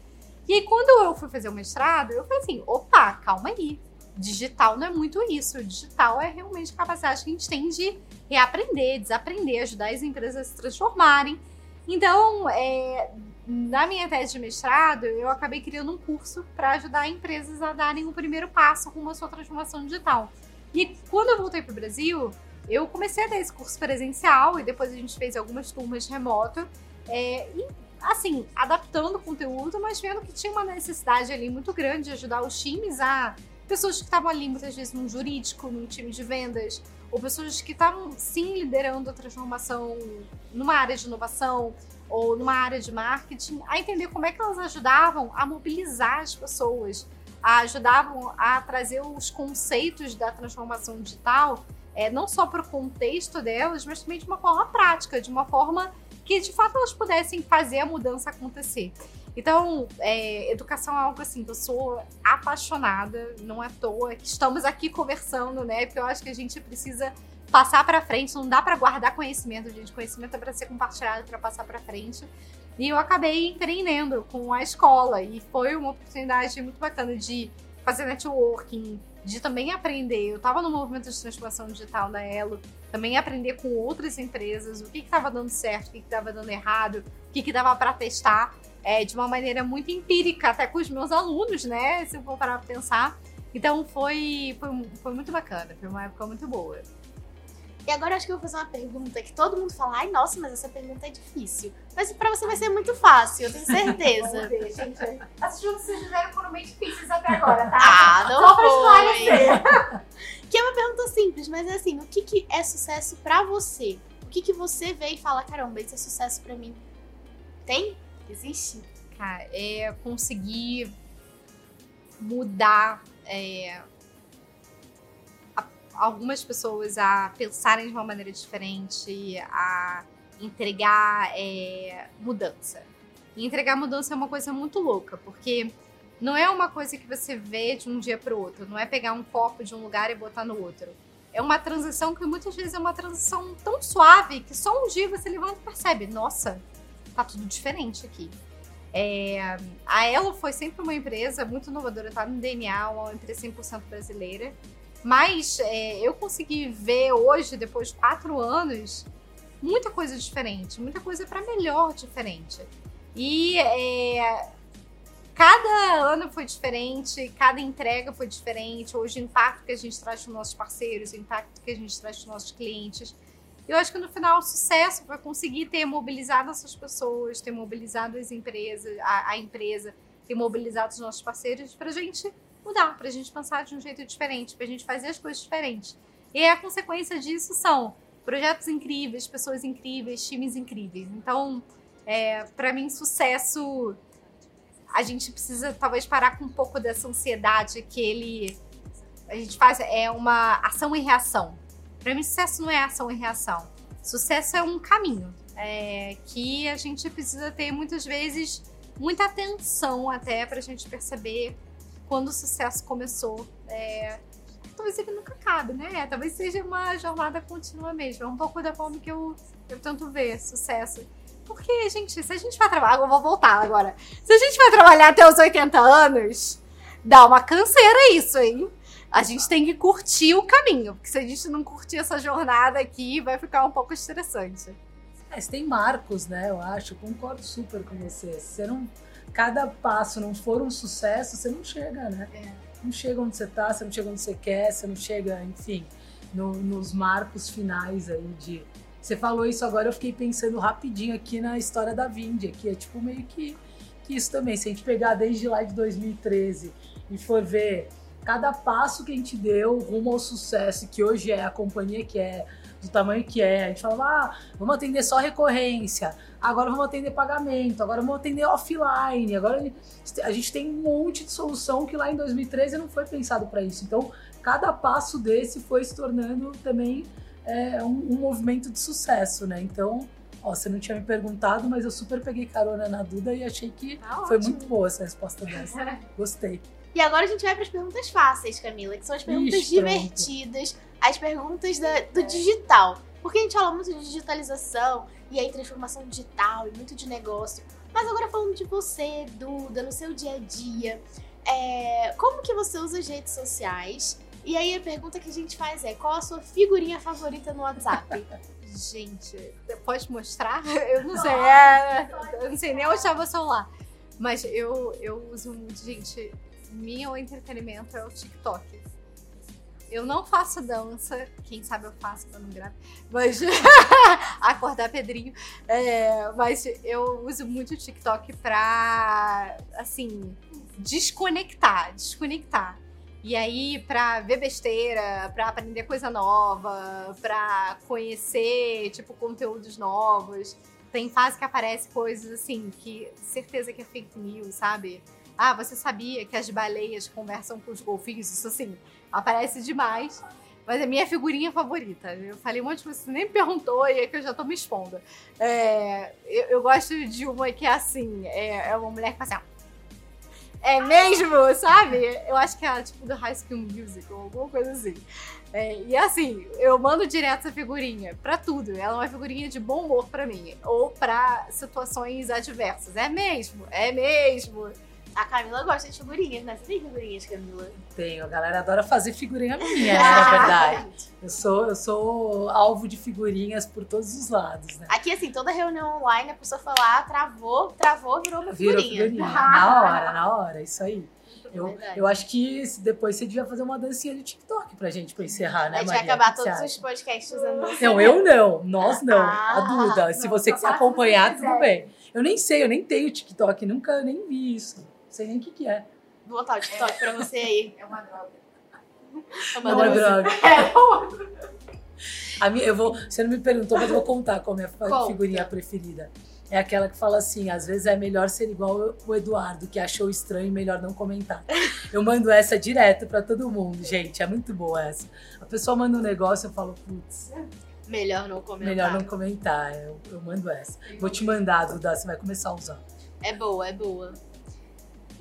E aí, quando eu fui fazer o mestrado, eu falei assim: opa, calma aí. Digital não é muito isso. Digital é realmente capacidade que a gente tem de reaprender, desaprender, ajudar as empresas a se transformarem. Então, é, na minha tese de mestrado, eu acabei criando um curso para ajudar empresas a darem o primeiro passo rumo à sua transformação digital. E quando eu voltei para o Brasil, eu comecei a dar esse curso presencial e depois a gente fez algumas turmas remoto. É, e assim, adaptando o conteúdo, mas vendo que tinha uma necessidade ali muito grande de ajudar os times a. Pessoas que estavam ali muitas vezes num jurídico, num time de vendas, ou pessoas que estavam sim liderando a transformação numa área de inovação ou numa área de marketing, a entender como é que elas ajudavam a mobilizar as pessoas, a ajudavam a trazer os conceitos da transformação digital, é, não só para o contexto delas, mas também de uma forma prática, de uma forma que de fato elas pudessem fazer a mudança acontecer. Então, é, educação é algo assim que eu sou apaixonada, não é à toa estamos aqui conversando, né? Porque eu acho que a gente precisa passar para frente, não dá para guardar conhecimento, gente. Conhecimento é para ser compartilhado, para passar para frente. E eu acabei empreendendo com a escola e foi uma oportunidade muito bacana de fazer networking, de também aprender. Eu estava no movimento de transformação digital da Elo, também aprender com outras empresas o que estava dando certo, o que estava dando errado, o que, que dava para testar, é, de uma maneira muito empírica, até com os meus alunos, né? Se eu for parar para pensar. Então foi, foi, foi muito bacana, foi uma época muito boa. E agora eu acho que eu vou fazer uma pergunta que todo mundo fala, ai, nossa, mas essa pergunta é difícil. Mas pra você vai ser muito fácil, eu tenho certeza. Vamos ver, gente. As vocês fizeram foram bem difíceis até agora, tá? Ah, não Só pra foi. Que é uma pergunta simples, mas é assim, o que, que é sucesso pra você? O que, que você vê e fala, caramba, isso é sucesso pra mim? Tem? Existe? Cara, é conseguir mudar é, a- algumas pessoas a pensarem de uma maneira diferente, a entregar é, mudança. E entregar mudança é uma coisa muito louca, porque não é uma coisa que você vê de um dia para o outro, não é pegar um copo de um lugar e botar no outro. É uma transição que muitas vezes é uma transição tão suave que só um dia você levanta e percebe, nossa, tá tudo diferente aqui. É, a Elo foi sempre uma empresa muito inovadora, tá no DNA, uma empresa 100% brasileira. Mas é, eu consegui ver hoje, depois de quatro anos, muita coisa diferente, muita coisa para melhor diferente. E é, cada ano foi diferente, cada entrega foi diferente. Hoje, o impacto que a gente traz para os nossos parceiros, o impacto que a gente traz para os nossos clientes. Eu acho que no final o sucesso foi conseguir ter mobilizado essas pessoas, ter mobilizado as empresas, a, a empresa, ter mobilizado os nossos parceiros para a gente mudar, para a gente pensar de um jeito diferente, para a gente fazer as coisas diferentes. E a consequência disso são projetos incríveis, pessoas incríveis, times incríveis. Então, é, para mim, sucesso, a gente precisa talvez parar com um pouco dessa ansiedade que ele a gente faz é uma ação e reação. Para mim, sucesso não é ação e reação. Sucesso é um caminho é, que a gente precisa ter muitas vezes muita atenção até para a gente perceber quando o sucesso começou. É, talvez ele nunca acabe, né? Talvez seja uma jornada contínua mesmo. É um pouco da forma que eu, eu tento ver sucesso. Porque, gente, se a gente vai trabalhar. Eu vou voltar agora. Se a gente vai trabalhar até os 80 anos, dá uma canseira isso, hein? A gente tem que curtir o caminho. Porque se a gente não curtir essa jornada aqui, vai ficar um pouco estressante. É, você tem marcos, né? Eu acho. Concordo super com você. Se você não. Cada passo não for um sucesso, você não chega, né? É. Não chega onde você tá, você não chega onde você quer, você não chega, enfim, no- nos marcos finais aí de. Você falou isso agora, eu fiquei pensando rapidinho aqui na história da Vindy, que é tipo meio que, que isso também. Se a gente pegar desde lá de 2013 e for ver cada passo que a gente deu rumo ao sucesso, que hoje é a companhia que é do tamanho que é. A gente falava, ah, vamos atender só recorrência, agora vamos atender pagamento, agora vamos atender offline, agora a gente tem um monte de solução que lá em 2013 não foi pensado para isso. Então, cada passo desse foi se tornando também é, um, um movimento de sucesso, né? Então, Ó, você não tinha me perguntado, mas eu super peguei carona na Duda e achei que Tá foi muito boa essa resposta dessa. Gostei. E agora a gente vai para as perguntas fáceis, Camila, que são as perguntas pronto. divertidas, as perguntas da- do digital. Porque a gente fala muito de digitalização e aí transformação digital e muito de negócio. Mas agora falando de você, Duda, no seu dia a dia, é, como que você usa as redes sociais? E aí a pergunta que a gente faz é, qual a sua figurinha favorita no WhatsApp? Gente, pode mostrar? Eu não sei. É, eu não sei nem onde estava o celular. Mas eu, eu uso muito, gente. Meu entretenimento é o TikTok. Eu não faço dança. Quem sabe eu faço quando gravo. Mas. acordar Pedrinho. É, mas eu uso muito o TikTok pra. Assim. Desconectar. Desconectar. E aí, pra ver besteira, pra aprender coisa nova, pra conhecer, tipo, conteúdos novos. Tem fase que aparece coisas assim, que certeza que é fake news, sabe? Ah, você sabia que as baleias conversam com os golfinhos? Isso assim, aparece demais. Mas é minha figurinha favorita. Eu falei um monte você nem me perguntou e é que eu já tô me expondo. É, eu, eu gosto de uma que é assim, é, é uma mulher que faz assim. É mesmo, sabe? Eu acho que é tipo do High School Musical, alguma coisa assim. É, e assim, eu mando direto essa figurinha pra tudo. Ela é uma figurinha de bom humor pra mim. Ou pra situações adversas. É mesmo, é mesmo. A Camila gosta de figurinhas, né? Você tem figurinhas, Camila? Tenho, a galera adora fazer figurinha minha, né, na verdade. Eu sou, eu sou alvo de figurinhas por todos os lados, né? Aqui, assim, toda reunião online, a pessoa falar, travou, travou, virou uma Virou figurinha. figurinha. Na hora, na hora, isso aí. Eu, Verdade. eu acho que depois você devia fazer uma dancinha de TikTok pra gente, pra encerrar, A né, gente Maria? vai acabar O que você todos os podcasts usando dança. Não, eu não. Nós não. Ah, a Duda. Se não, você quiser acompanhar, tudo bem. Eu nem sei, eu nem tenho TikTok, nunca nem vi isso. Não sei nem o que, que é. Vou botar o TikTok pra você aí. É uma droga. Uma Não é droga. droga. A minha, eu vou, você não me perguntou, mas eu vou contar qual é a minha Conta. figurinha preferida. É aquela que fala assim: às vezes é melhor ser igual o Eduardo, que achou estranho e melhor não comentar. Eu mando essa direto pra todo mundo, gente. É muito boa essa. A pessoa manda um negócio, eu falo, putz, Melhor não comentar. melhor não comentar. Eu, eu mando essa. Vou te mandar, Duda, você vai começar a usar. É boa, é boa.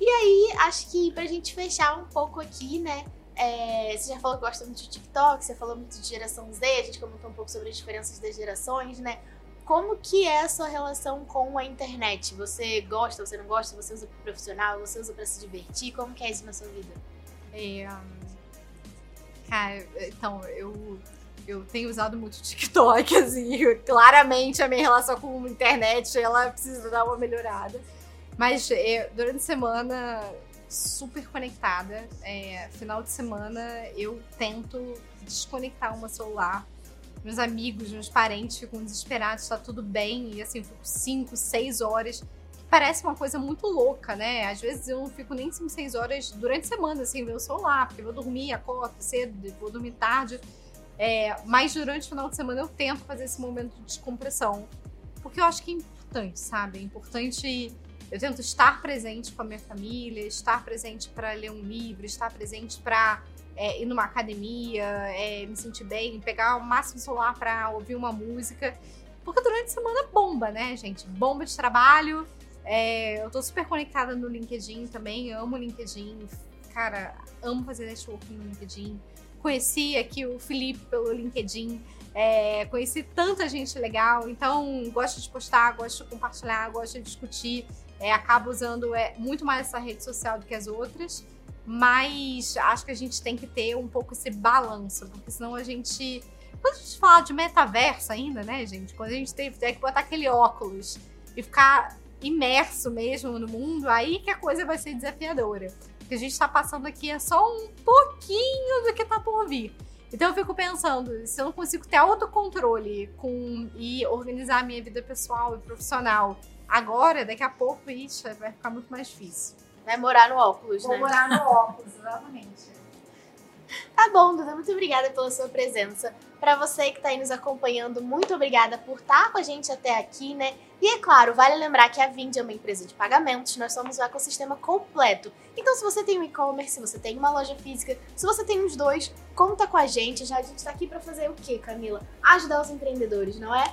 E aí, acho que pra gente fechar um pouco aqui, né? é, você já falou que gosta muito de TikTok, você falou muito de geração Z, a gente comentou um pouco sobre as diferenças das gerações, né? Como que é a sua relação com a internet? Você gosta, você não gosta? Você usa pro profissional? Você usa pra se divertir? Como que é isso na sua vida? É, hum, cara, então, eu, eu tenho usado muito TikTok, assim, claramente a minha relação com a internet, ela precisa dar uma melhorada. Mas é, durante a semana, super conectada. É, final de semana, eu tento desconectar o meu celular. Meus amigos, meus parentes ficam desesperados, tá tudo bem. E assim, fico 5, 6 horas parece uma coisa muito louca, né? Às vezes eu não fico nem 5, 6 horas durante a semana sem ver o celular, porque vou dormir, acordo cedo, vou dormir tarde. É, mas durante o final de semana eu tento fazer esse momento de descompressão. Porque eu acho que é importante, sabe? É importante. Eu tento estar presente com a minha família, estar presente para ler um livro, estar presente para ir numa academia, é, me sentir bem, pegar o máximo celular para ouvir uma música. Porque durante a semana bomba, né, gente? Bomba de trabalho, é, eu tô super conectada no LinkedIn também, amo o LinkedIn. Cara, amo fazer networking no LinkedIn. Conheci aqui o Felipe pelo LinkedIn. é, conheci tanta gente legal, então gosto de postar, gosto de compartilhar, gosto de discutir. É, acabo usando é, muito mais essa rede social do que as outras, mas acho que a gente tem que ter um pouco esse balanço, porque senão a gente. Quando a gente fala de metaverso ainda, né, gente? Quando a gente tem, tem que botar aquele óculos e ficar imerso mesmo no mundo, aí que a coisa vai ser desafiadora. O que a gente tá passando aqui é só um pouquinho do que tá por vir. Então eu fico pensando, se eu não consigo ter autocontrole com e organizar a minha vida pessoal e profissional agora, daqui a pouco, isso vai ficar muito mais difícil. Vai morar no óculos, né? morar no óculos, exatamente. Tá bom, Duda, muito obrigada pela sua presença. Para você que está aí nos acompanhando, muito obrigada por estar tá com a gente até aqui, né? E é claro, vale lembrar que a Vind é uma empresa de pagamentos, nós somos o ecossistema completo. Então, se você tem um e-commerce, se você tem uma loja física, se você tem os dois, conta com a gente. Já a gente está aqui para fazer o quê, Camila? Ajudar os empreendedores, não é?